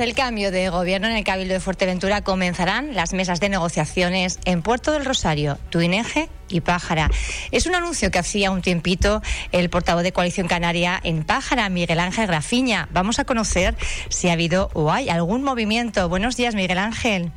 El cambio de gobierno en el Cabildo de Fuerteventura comenzarán las mesas de negociaciones en Puerto del Rosario, Tuineje y Pájara. Es un anuncio que hacía un tiempito el portavoz de Coalición Canaria en Pájara, Miguel Ángel Grafiña. Vamos a conocer si ha habido o hay algún movimiento. Buenos días, Miguel Ángel.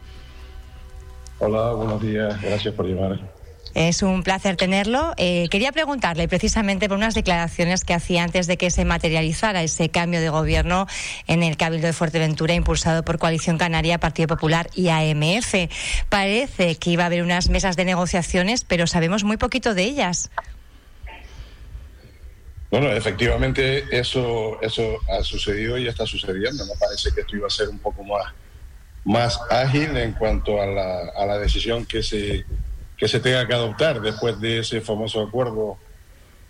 Hola, buenos días. Gracias por llamar. Es un placer tenerlo. Eh, quería preguntarle precisamente por unas declaraciones que hacía antes de que se materializara ese cambio de gobierno en el Cabildo de Fuerteventura impulsado por Coalición Canaria, Partido Popular y AMF. Parece que iba a haber unas mesas de negociaciones, pero sabemos muy poquito de ellas. Bueno, efectivamente eso, eso ha sucedido y está sucediendo. Me parece que esto iba a ser un poco más, más ágil en cuanto a la, a la decisión que se que se tenga que adoptar después de ese famoso acuerdo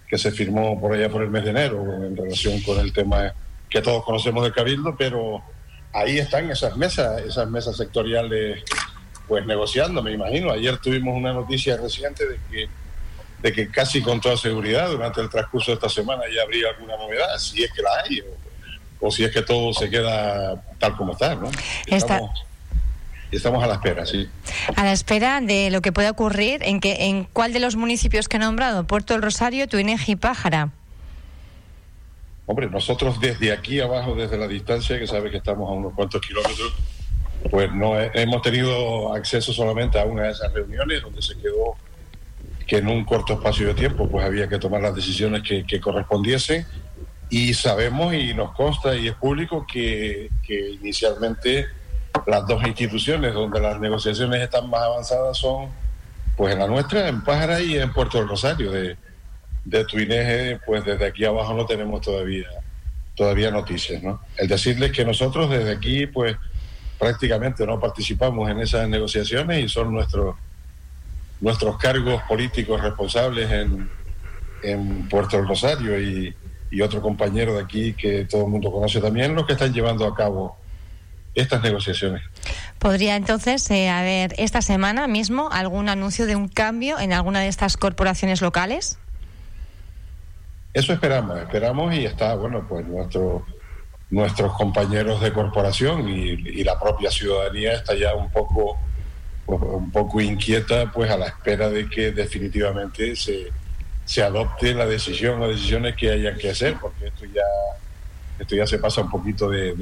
que se firmó por allá por el mes de enero en relación con el tema que todos conocemos del Cabildo, pero ahí están esas mesas, esas mesas sectoriales, pues negociando, me imagino. Ayer tuvimos una noticia reciente de que, de que casi con toda seguridad durante el transcurso de esta semana ya habría alguna novedad, si es que la hay, o, si es que todo se queda tal como está, ¿no? estamos a la espera, sí. A la espera de lo que pueda ocurrir, ¿en, que, en cuál de los municipios que he nombrado? Puerto del Rosario, Tuineji y Pájara. Hombre, nosotros desde aquí abajo, desde la distancia, que sabe que estamos a unos cuantos kilómetros, pues no hemos tenido acceso solamente a una de esas reuniones donde se quedó que en un corto espacio de tiempo pues había que tomar las decisiones que, que correspondiesen y sabemos y nos consta y es público que, que inicialmente las dos instituciones donde las negociaciones están más avanzadas son, pues en la nuestra, en Pájara y en Puerto del Rosario. De, de Tuineje, pues desde aquí abajo no tenemos todavía, todavía noticias, ¿no? El decirles que nosotros desde aquí, pues prácticamente no participamos en esas negociaciones y son nuestros nuestros cargos políticos responsables en, en Puerto del Rosario y, y otro compañero de aquí que todo el mundo conoce también, los que están llevando a cabo estas negociaciones. ¿Podría entonces eh, haber esta semana mismo algún anuncio de un cambio en alguna de estas corporaciones locales? Eso esperamos, esperamos y está, bueno, pues nuestro, nuestros compañeros de corporación y, la propia ciudadanía está ya un poco, un poco inquieta, pues a la espera de que definitivamente se, se adopte la decisión o decisiones que hayan que hacer, porque esto ya esto ya se pasa un poquito de,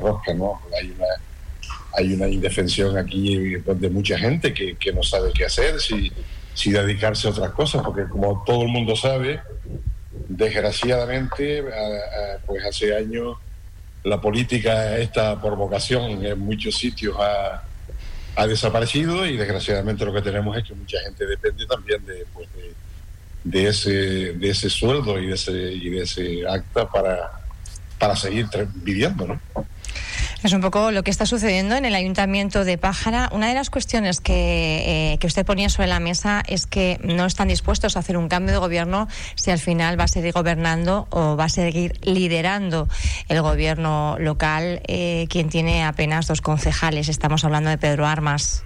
rosca, ¿no? Hay una, hay una indefensión aquí de mucha gente que, que no sabe qué hacer, si, si dedicarse a otras cosas, porque como todo el mundo sabe, desgraciadamente, pues hace años la política esta por vocación en muchos sitios ha, ha, desaparecido y desgraciadamente lo que tenemos es que mucha gente depende también de, pues de, de ese, de ese sueldo y de ese, y de ese acta para, para seguir viviendo, ¿no? Es un poco lo que está sucediendo en el Ayuntamiento de Pájara. Una de las cuestiones que, eh, que, usted ponía sobre la mesa es que no están dispuestos a hacer un cambio de gobierno si al final va a seguir gobernando o va a seguir liderando el gobierno local, eh, quien tiene apenas dos concejales. Estamos hablando de Pedro Armas.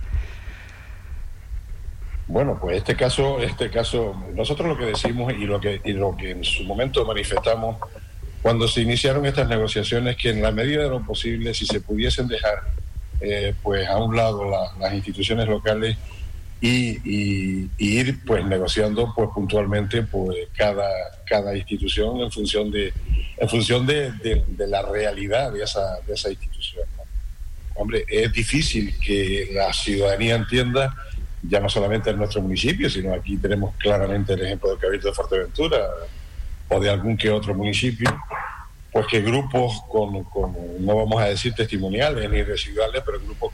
Bueno, pues este caso, este caso, nosotros lo que decimos y lo que, y lo que en su momento manifestamos cuando se iniciaron estas negociaciones que en la medida de lo posible, si se pudiesen dejar eh, pues a un lado las instituciones locales y, ir pues negociando pues puntualmente pues cada, cada institución en función de en función de, la realidad de esa, de esa institución. Hombre, es difícil que la ciudadanía entienda ya no solamente en nuestro municipio, sino aquí tenemos claramente el ejemplo del Cabildo de Fuerteventura, o de algún que otro municipio, pues que grupos con, no vamos a decir testimoniales ni residuales, pero grupos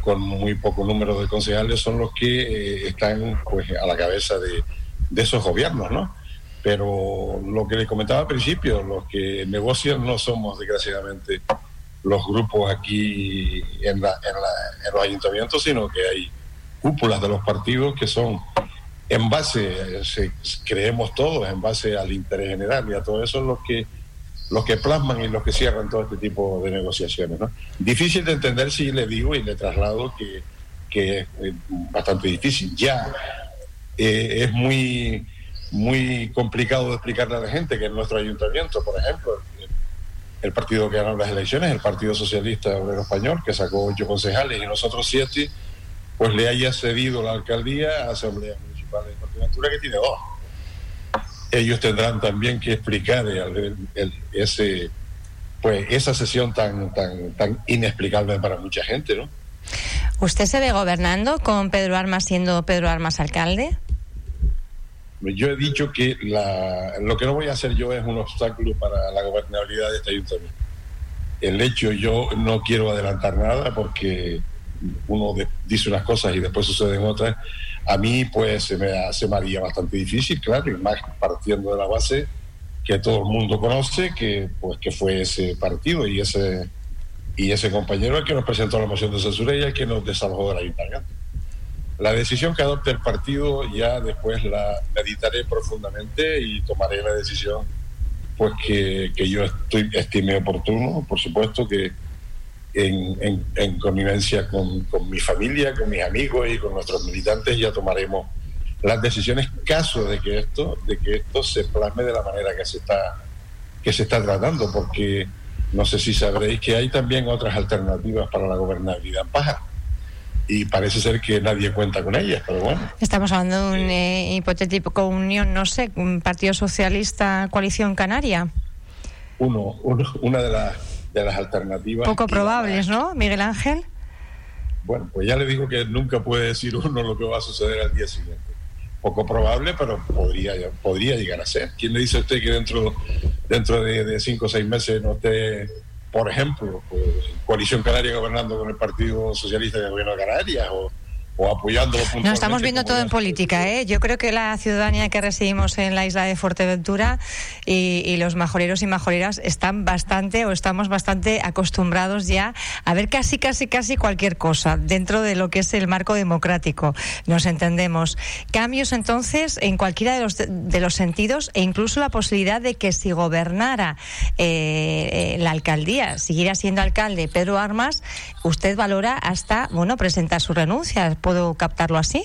con, muy poco número de concejales son los que eh, están pues a la cabeza de, esos gobiernos, ¿no? Pero lo que le comentaba al principio, los que negocian no somos desgraciadamente los grupos aquí en, la, en, la, en los ayuntamientos, sino que hay cúpulas de los partidos que son en base, creemos todos, en base al interés general y a todo eso los que los que plasman y los que cierran todo este tipo de negociaciones. Difícil de entender si le digo y le traslado que, que es bastante difícil. Ya eh, es muy, muy complicado de explicarle a la gente que en nuestro ayuntamiento, por ejemplo, el partido que ganó las elecciones, el Partido Socialista Obrero Español, que sacó ocho concejales y nosotros siete, pues le haya cedido la alcaldía a Asamblea De Fuerteventura, que tiene dos. Ellos tendrán también que explicar ese, pues, esa sesión tan, tan, tan inexplicable para mucha gente, ¿no? ¿Usted se ve gobernando con Pedro Armas siendo Pedro Armas alcalde? Yo he dicho que la, lo que no voy a hacer yo es un obstáculo para la gobernabilidad de este ayuntamiento. El hecho, yo no quiero adelantar nada porque uno dice unas cosas y después suceden otras. A mí, pues, se me, hace me haría bastante difícil, claro, y más partiendo de la base que todo el mundo conoce, que, pues, que fue ese partido y ese, y ese compañero el que nos presentó la moción de censura y el que nos desalojó del ayuntamiento. La decisión que adopte el partido ya después la meditaré profundamente y tomaré la decisión pues que, yo estoy, estime oportuno, por supuesto que en, en, connivencia con, mi familia, con mis amigos y con nuestros militantes ya tomaremos las decisiones caso de que esto, de que esto se plasme de la manera que se está, que se está tratando, porque no sé si sabréis que hay también otras alternativas para la gobernabilidad en Pájaro y parece ser que nadie cuenta con ella, pero bueno. Estamos hablando de un eh, hipotético unión, no sé, un Partido Socialista, Coalición Canaria. Uno, una de las, de las alternativas. Poco probables, ¿no, Miguel Ángel? Bueno, pues ya le digo que nunca puede decir uno lo que va a suceder al día siguiente. Poco probable, pero podría, podría llegar a ser. ¿Quién le dice a usted que dentro, dentro de, de cinco o seis meses no esté por ejemplo, pues, Coalición Canaria gobernando con el Partido Socialista de Gobierno de Canarias o o apoyándolo No, estamos viendo todo en política, ¿eh? Yo creo que la ciudadanía que residimos en la isla de Fuerteventura y, los majoreros y majoreras están bastante o estamos bastante acostumbrados ya a ver casi, casi, casi cualquier cosa dentro de lo que es el marco democrático. Nos entendemos. Cambios entonces en cualquiera de los, de los sentidos e incluso la posibilidad de que si gobernara eh, eh, la alcaldía, siguiera siendo alcalde Pedro Armas, usted valora hasta, bueno, presentar su renuncia ¿Puedo captarlo así?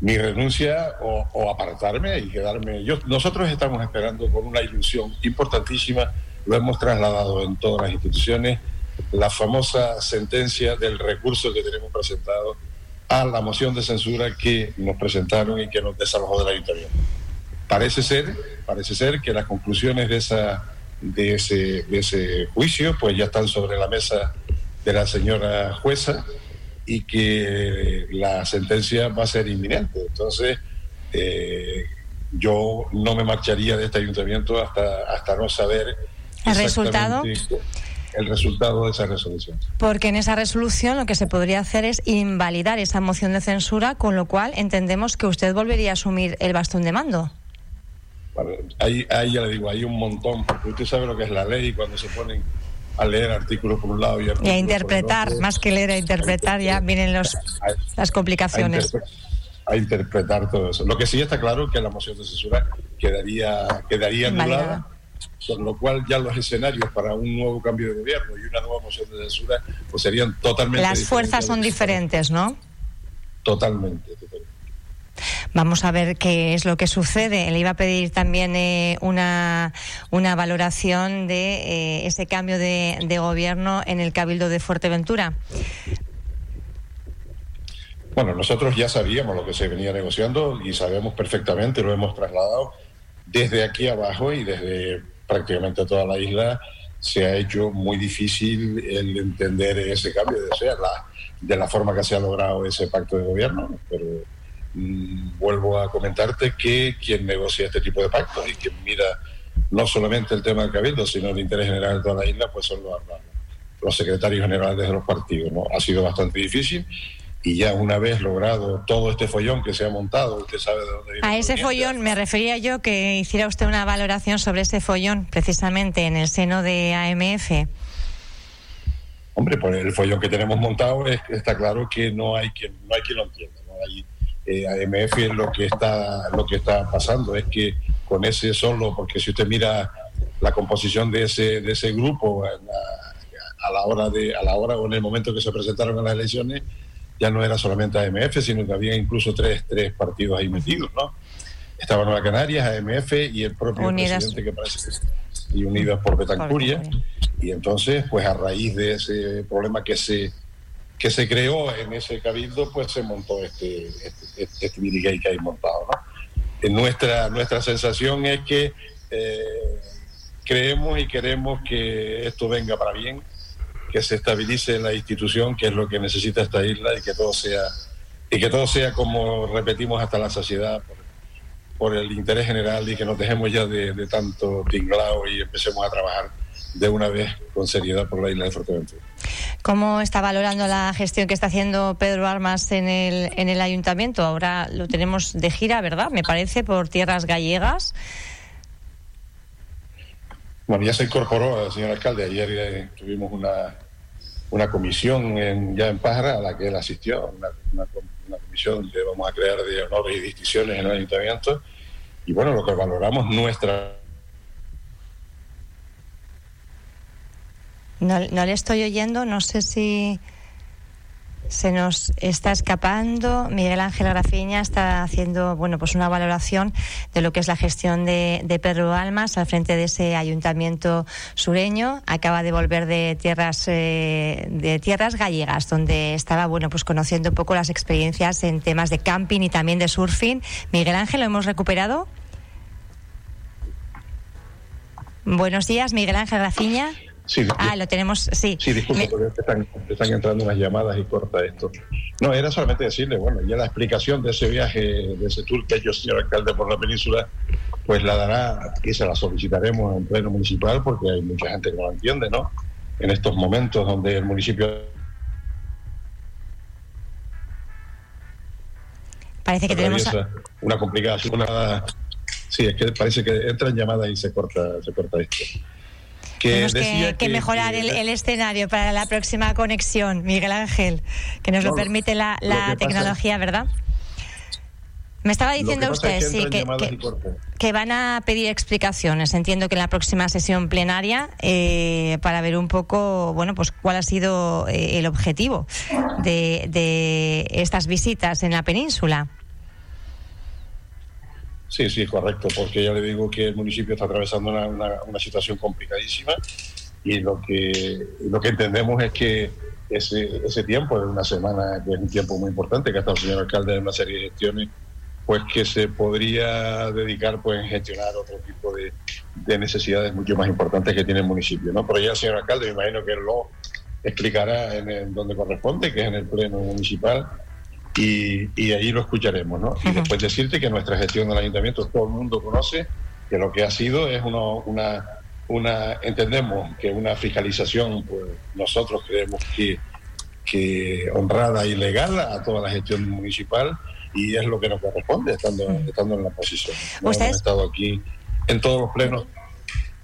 Mi renuncia o, apartarme y quedarme. Nosotros estamos esperando con una ilusión importantísima, lo hemos trasladado en todas las instituciones, la famosa sentencia del recurso que tenemos presentado a la moción de censura que nos presentaron y que nos desalojó del ayuntamiento. Parece ser, parece ser que las conclusiones de esa de ese, de ese juicio pues ya están sobre la mesa de la señora jueza y que la sentencia va a ser inminente. Entonces, eh, yo no me marcharía de este ayuntamiento hasta, hasta no saber el resultado el resultado de esa resolución. Porque en esa resolución lo que se podría hacer es invalidar esa moción de censura, con lo cual entendemos que usted volvería a asumir el bastón de mando. ahí, ahí ya le digo, hay un montón, porque usted sabe lo que es la ley cuando se ponen a leer artículos por un lado y, a interpretar, más que leer a interpretar, ya vienen los, las complicaciones. A, interpretar todo eso. Lo que sí está claro es que la moción de censura quedaría, quedaría anulada, con lo cual ya los escenarios para un nuevo cambio de gobierno y una nueva moción de censura pues serían totalmente Las fuerzas son diferentes, ¿no? Totalmente, totalmente. Vamos a ver qué es lo que sucede. Le iba a pedir también eh, una, una valoración de eh, ese cambio de, gobierno en el Cabildo de Fuerteventura. Bueno, nosotros ya sabíamos lo que se venía negociando y sabemos perfectamente, lo hemos trasladado desde aquí abajo y desde prácticamente toda la isla. Se ha hecho muy difícil el entender ese cambio de, la, de la forma que se ha logrado ese pacto de gobierno, pero Mm, vuelvo a comentarte que quien negocia este tipo de pactos y quien mira no solamente el tema del cabildo, sino el interés general de toda la isla, pues son los, los secretarios generales de los partidos. ¿no? Ha sido bastante difícil y ya una vez logrado todo este follón que se ha montado, usted sabe de dónde viene. A ese follón me refería yo que hiciera usted una valoración sobre ese follón precisamente en el seno de AMF. Hombre, pues el follón que tenemos montado es, está claro que no hay quien no hay quien lo entienda, no hay eh, AMF lo que está lo que está pasando es que con ese solo porque si usted mira la composición de ese de ese grupo a la, hora de a la hora o en el momento que se presentaron a las elecciones ya no era solamente AMF sino que había incluso tres tres partidos ahí metidos no estaba Nueva Canarias AMF y el propio presidente que parece y Unidas por Betancuria. Y entonces, pues a raíz de ese problema que se que se creó en ese cabildo, pues se montó este, este, este, este que hay montado. ¿no? Nuestra, nuestra sensación es que eh, creemos y queremos que esto venga para bien, que se estabilice la institución, que es lo que necesita esta isla y que todo sea y que todo sea como repetimos hasta la saciedad por, el interés general y que nos dejemos ya de, tanto tinglao y empecemos a trabajar de una vez con seriedad por la isla de Fuerteventura. ¿Cómo está valorando la gestión que está haciendo Pedro Armas en el, en el ayuntamiento? Ahora lo tenemos de gira, ¿verdad? Me parece, por tierras gallegas. Bueno, ya se incorporó, señor alcalde. Ayer eh, tuvimos una, una comisión en, ya en Pájara a la que él asistió, una, una, comisión que vamos a crear de honores y distinciones en el ayuntamiento. Y bueno, lo que valoramos nuestra No, no le estoy oyendo, no sé si se nos está escapando. Miguel Ángel Grafiña está haciendo bueno, pues una valoración de lo que es la gestión de, de, Pedro Almas al frente de ese ayuntamiento sureño. Acaba de volver de tierras eh, de tierras gallegas, donde estaba bueno, pues conociendo un poco las experiencias en temas de camping y también de surfing. Miguel Ángel, ¿lo hemos recuperado? Buenos días, Miguel Ángel Grafiña. Sí, ah, lo tenemos, sí. Sí, disculpe, porque están, están, entrando unas llamadas y corta esto. No, era solamente decirle, bueno, ya la explicación de ese viaje, de ese tour que yo, señor alcalde, por la península, pues la dará y se la solicitaremos en pleno municipal porque hay mucha gente que no lo entiende, ¿no? En estos momentos donde el municipio parece que tenemos una complicación una sí es que parece que entran llamadas y se corta se corta esto tenemos que, mejorar el, escenario para la próxima conexión, Miguel Ángel, que nos lo permite la, tecnología, ¿verdad? Me estaba diciendo usted, sí, que, van a pedir explicaciones. Entiendo que en la próxima sesión plenaria eh, para ver un poco, bueno, pues cuál ha sido eh, el objetivo de estas visitas en la península. Sí, sí, correcto, porque ya le digo que el municipio está atravesando una, situación complicadísima y lo que, lo que entendemos es que ese, ese tiempo de una semana, que es un tiempo muy importante, que ha estado el señor alcalde en una serie de gestiones, pues que se podría dedicar pues en gestionar otro tipo de, de necesidades mucho más importantes que tiene el municipio. ¿no? Pero ya el señor alcalde, me imagino que lo explicará en donde corresponde, que es en el pleno municipal, y, y ahí lo escucharemos, ¿no? Y después decirte que nuestra gestión del ayuntamiento todo el mundo conoce que lo que ha sido es una, una entendemos que una fiscalización, pues nosotros creemos que, que honrada y legal a toda la gestión municipal y es lo que nos corresponde estando, estando en la posición. Hemos estado aquí en todos los plenos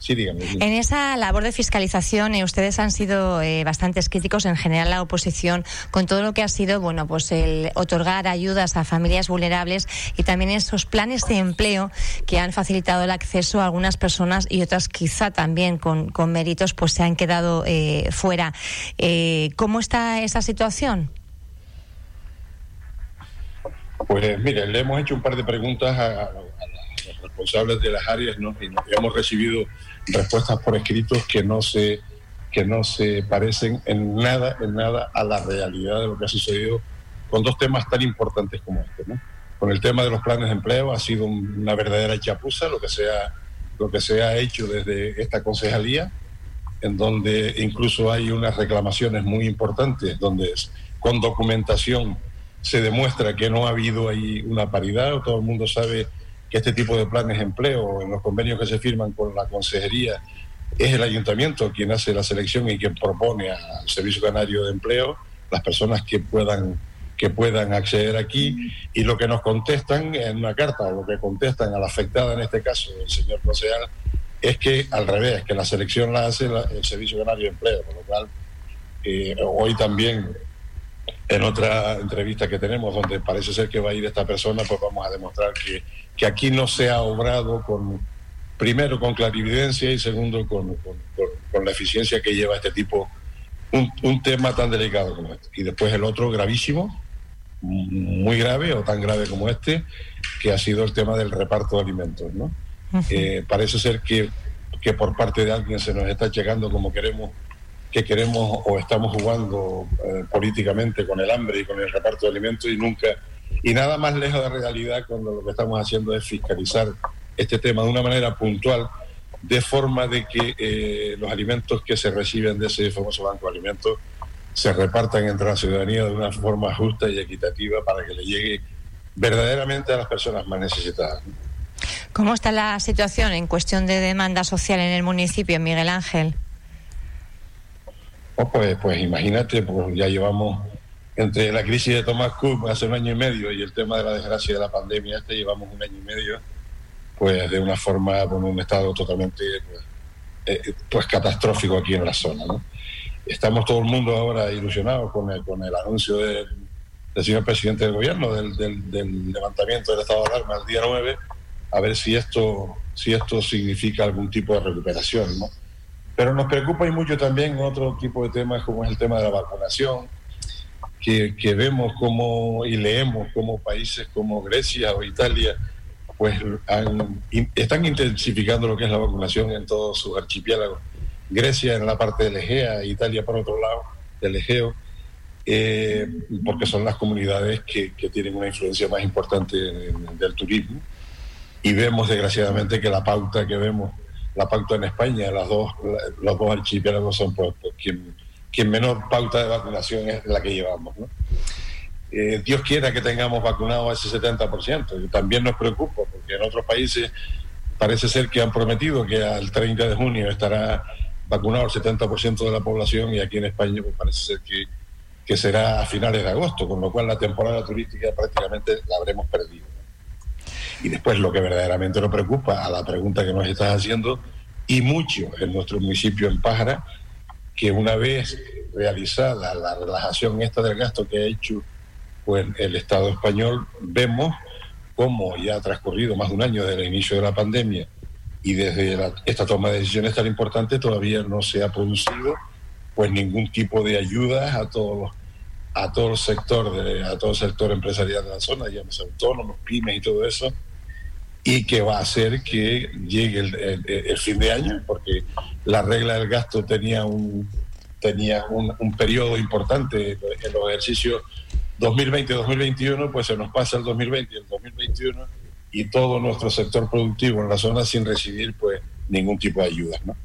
en esa labor de fiscalización, eh, ustedes han sido eh, bastantes críticos, en general la oposición, con todo lo que ha sido, bueno, pues el otorgar ayudas a familias vulnerables y también esos planes de empleo que han facilitado el acceso a algunas personas y otras quizá también con, méritos, pues se han quedado eh, fuera. ¿Cómo está esa situación? Pues mire, le hemos hecho un par de preguntas a, los responsables de las áreas ¿no? y hemos recibido respuestas por escritos que no se que no se parecen en nada en nada a la realidad de lo que ha sucedido con dos temas tan importantes como este ¿no? con el tema de los planes de empleo ha sido una verdadera chapuza lo que se ha lo que se ha hecho desde esta concejalía en donde incluso hay unas reclamaciones muy importantes donde con documentación se demuestra que no ha habido ahí una paridad todo el mundo sabe que este tipo de planes de empleo en los convenios que se firman con la consejería es el ayuntamiento quien hace la selección y quien propone al Servicio Canario de Empleo las personas que puedan que puedan acceder aquí. Y lo que nos contestan en una carta o lo que contestan a la afectada en este caso el señor concejal es que al revés que la selección la hace el Servicio Canario de Empleo por lo cual eh, hoy también en otra entrevista que tenemos donde parece ser que va a ir esta persona pues vamos a demostrar que que aquí no se ha obrado con, primero con clarividencia y segundo con, la eficiencia que lleva este tipo, un, tema tan delicado como este. Y después el otro gravísimo, muy grave o tan grave como este, que ha sido el tema del reparto de alimentos. ¿no? Eh, parece ser que que por parte de alguien se nos está llegando como queremos que queremos o estamos jugando eh, políticamente con el hambre y con el reparto de alimentos y nunca y nada más lejos de realidad cuando lo que estamos haciendo es fiscalizar este tema de una manera puntual de forma de que eh, los alimentos que se reciben de ese famoso banco de alimentos se repartan entre la ciudadanía de una forma justa y equitativa para que le llegue verdaderamente a las personas más necesitadas. ¿Cómo está la situación en cuestión de demanda social en el municipio, Miguel Ángel? Oh, pues, pues imagínate, pues ya llevamos entre la crisis de Thomas Cook hace un año y medio y el tema de la desgracia de la pandemia, este llevamos un año y medio, pues de una forma, con un estado totalmente pues, eh, pues catastrófico aquí en la zona. Estamos todo el mundo ahora ilusionados con el, con el anuncio del, señor presidente del gobierno del, del, levantamiento del estado de alarma el día 9, a ver si esto, si esto significa algún tipo de recuperación. ¿no? Pero nos preocupa y mucho también otro tipo de temas como es el tema de la vacunación, que, que vemos como y leemos como países como Grecia o Italia pues están intensificando lo que es la vacunación en todos sus archipiélagos. Grecia en la parte del Egea, Italia por otro lado del Egeo, eh, porque son las comunidades que, que, tienen una influencia más importante del turismo. Y vemos desgraciadamente que la pauta que vemos la pauta en España, las dos, los dos archipiélagos son pues, pues, quien, quien menor pauta de vacunación es la que llevamos. Eh, Dios quiera que tengamos vacunado ese 70%, y también nos preocupa, porque en otros países parece ser que han prometido que al 30 de junio estará vacunado el 70% de la población y aquí en España pues, parece ser que, que será a finales de agosto, con lo cual la temporada turística prácticamente la habremos perdido. Y después lo que verdaderamente nos preocupa, a la pregunta que nos estás haciendo, y mucho en nuestro municipio en Pájara, que una vez realizada la relajación esta del gasto que ha hecho pues, el Estado español, vemos cómo ya ha transcurrido más de un año desde el inicio de la pandemia y desde esta toma de decisiones tan importante todavía no se ha producido pues ningún tipo de ayuda a todos a todo el sector de, a todo el sector empresarial de la zona, llámese autónomos, pymes y todo eso, y que va a hacer que llegue el, fin de año, porque la regla del gasto tenía un tenía un, periodo importante en los ejercicios 2020-2021, pues se nos pasa el 2020 y el 2021 y todo nuestro sector productivo en la zona sin recibir pues ningún tipo de ayuda, ¿no?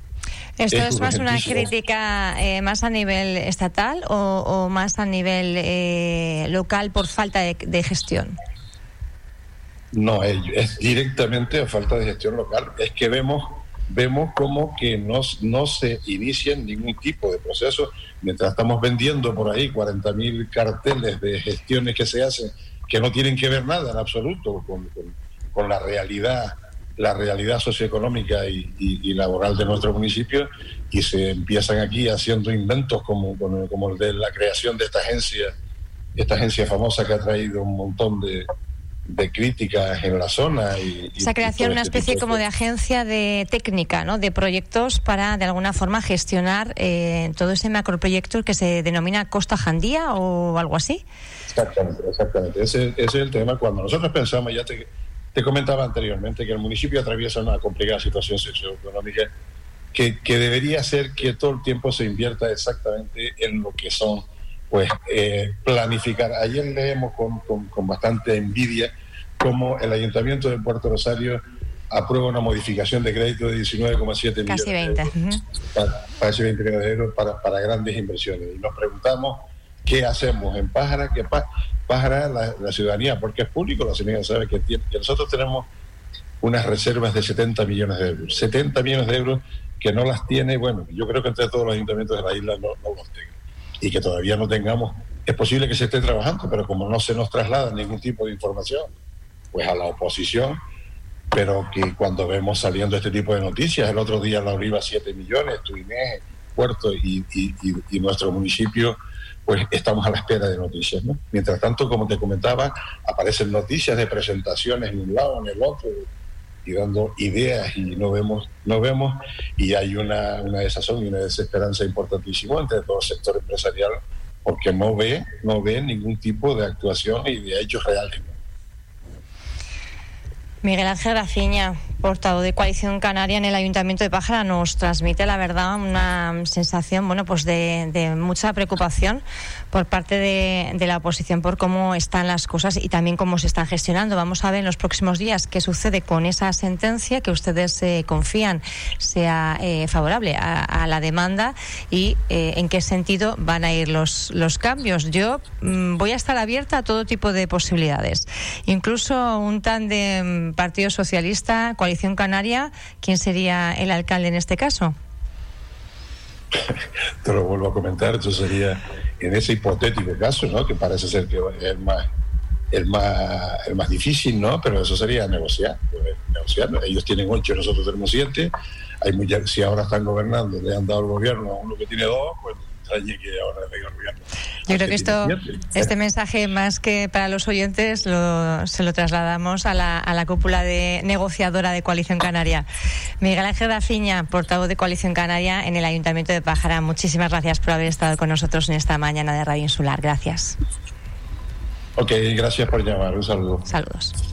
¿Esto es, más una crítica eh, más a nivel estatal o, más a nivel eh, local por falta de gestión? No, es, directamente a falta de gestión local. Es que vemos vemos como que no, no se inicia ningún tipo de proceso, mientras estamos vendiendo por ahí 40.000 carteles de gestiones que se hacen que no tienen que ver nada en absoluto con, con, la realidad la realidad socioeconómica y, laboral de nuestro municipio y se empiezan aquí haciendo inventos como, como el de la creación de esta agencia, esta agencia famosa que ha traído un montón de, de críticas en la zona. Y, Esa creación una este especie como de agencia de técnica, ¿no? de proyectos para de alguna forma gestionar eh, todo ese macroproyecto que se denomina Costa Jandía o algo así. Exactamente, exactamente. Ese, es el tema. Cuando nosotros pensamos, ya te, te comentaba anteriormente, que el municipio atraviesa una complicada situación socioeconómica que, que debería ser que todo el tiempo se invierta exactamente en lo que son pues eh, planificar. Ayer leemos con, con, bastante envidia cómo el Ayuntamiento de Puerto Rosario aprueba una modificación de crédito de 19,7 millones de euros. Para, casi 20 millones de euros para, para, grandes inversiones. Y nos preguntamos qué hacemos en Pájara, que Pájara, la, la, ciudadanía, porque es público, la ciudadanía sabe que, tiene, que nosotros tenemos unas reservas de 70 millones de euros. 70 millones de euros que no las tiene, bueno, yo creo que entre todos los ayuntamientos de la isla no, no los tengan y que todavía no tengamos, es posible que se esté trabajando, pero como no se nos traslada ningún tipo de información, pues a la oposición, pero que cuando vemos saliendo este tipo de noticias, el otro día la Oliva 7 millones, Tuiné, Puerto y, y, nuestro municipio, pues estamos a la espera de noticias. ¿no? Mientras tanto, como te comentaba, aparecen noticias de presentaciones en un lado, en el otro, y dando ideas y no vemos, no vemos y hay una, una desazón y una desesperanza importantísima entre todo el sector empresarial porque no ve, no ve ningún tipo de actuación y de hechos reales. Miguel Ángel Rafiña, portavoz de Coalición Canaria en el Ayuntamiento de Pájara, nos transmite, la verdad, una sensación bueno, pues de, mucha preocupación por parte de, la oposición por cómo están las cosas y también cómo se están gestionando. Vamos a ver en los próximos días qué sucede con esa sentencia que ustedes eh, confían sea eh, favorable a, la demanda y eh, en qué sentido van a ir los, los cambios. Yo mm, voy a estar abierta a todo tipo de posibilidades, incluso un tan de Partido Socialista, Coalición Canaria, ¿quién sería el alcalde en este caso? Te lo vuelvo a comentar, eso sería en ese hipotético caso, ¿no? Que parece ser que el más, el más, el más difícil, ¿no? Pero eso sería negociar, negociar. Ellos tienen ocho, nosotros tenemos siete. Hay si ahora están gobernando, le han dado el gobierno a uno que tiene dos, pues yo creo que esto, este mensaje, más que para los oyentes, lo, se lo trasladamos a la, a la cúpula de negociadora de Coalición Canaria. Miguel Ángel Rafiña, portavoz de Coalición Canaria en el Ayuntamiento de Pájara, muchísimas gracias por haber estado con nosotros en esta mañana de Radio Insular. Gracias. Ok, gracias por llamar. Un saludo. Saludos.